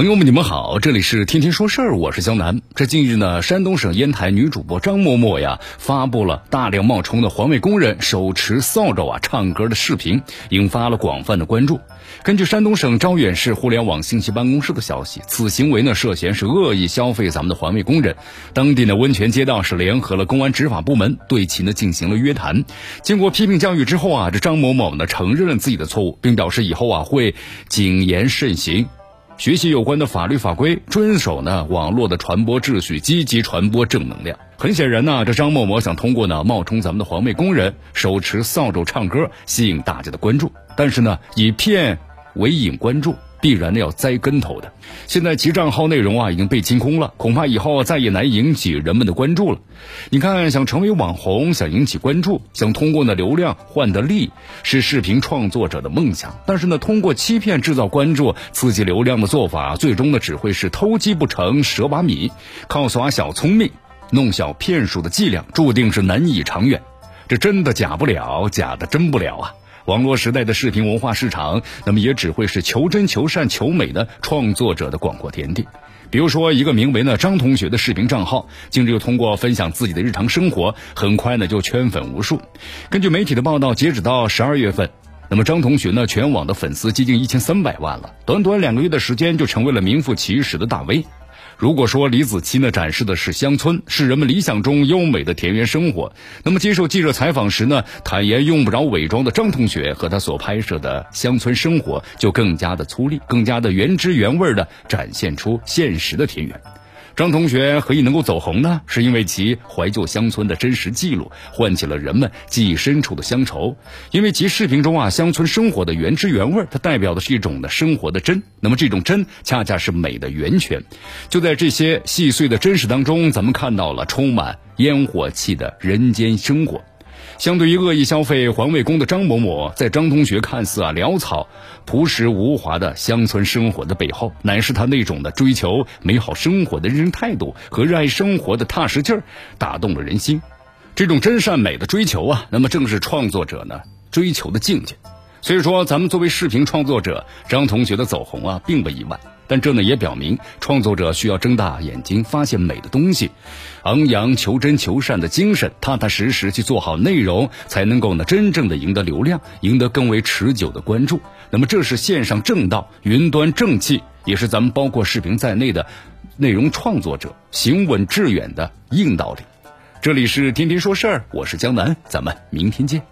朋友们，你们好，这里是天天说事儿，我是江南。这近日呢，山东省烟台女主播张某某呀，发布了大量冒充的环卫工人手持扫帚啊唱歌的视频，引发了广泛的关注。根据山东省招远市互联网信息办公室的消息，此行为呢涉嫌是恶意消费咱们的环卫工人。当地的温泉街道是联合了公安执法部门对其呢进行了约谈。经过批评教育之后啊，这张某某呢承认了自己的错误，并表示以后啊会谨言慎行。学习有关的法律法规，遵守呢网络的传播秩序，积极传播正能量。很显然呢，这张某某想通过呢冒充咱们的环卫工人，手持扫帚唱歌，吸引大家的关注。但是呢，以骗为引关注。必然的要栽跟头的。现在其账号内容啊已经被清空了，恐怕以后再也难引起人们的关注了。你看，想成为网红，想引起关注，想通过那流量换得利，是视频创作者的梦想。但是呢，通过欺骗制造关注、刺激流量的做法，最终呢只会是偷鸡不成蚀把米。靠耍小聪明、弄小骗术的伎俩，注定是难以长远。这真的假不了，假的真不了啊！网络时代的视频文化市场，那么也只会是求真、求善、求美的创作者的广阔天地。比如说，一个名为呢张同学的视频账号，近日又通过分享自己的日常生活，很快呢就圈粉无数。根据媒体的报道，截止到十二月份，那么张同学呢全网的粉丝接近一千三百万了，短短两个月的时间就成为了名副其实的大 V。如果说李子柒呢展示的是乡村，是人们理想中优美的田园生活，那么接受记者采访时呢，坦言用不着伪装的张同学和他所拍摄的乡村生活就更加的粗粝，更加的原汁原味的展现出现实的田园。张同学何以能够走红呢？是因为其怀旧乡村的真实记录，唤起了人们记忆深处的乡愁。因为其视频中啊，乡村生活的原汁原味，它代表的是一种的生活的真。那么这种真，恰恰是美的源泉。就在这些细碎的真实当中，咱们看到了充满烟火气的人间生活。相对于恶意消费环卫工的张某某，在张同学看似啊潦草、朴实无华的乡村生活的背后，乃是他那种的追求美好生活的认真态度和热爱生活的踏实劲儿，打动了人心。这种真善美的追求啊，那么正是创作者呢追求的境界。所以说，咱们作为视频创作者，张同学的走红啊，并不意外。但这呢也表明，创作者需要睁大眼睛发现美的东西，昂扬求真求善的精神，踏踏实实去做好内容，才能够呢真正的赢得流量，赢得更为持久的关注。那么这是线上正道，云端正气，也是咱们包括视频在内的内容创作者行稳致远的硬道理。这里是天天说事儿，我是江南，咱们明天见。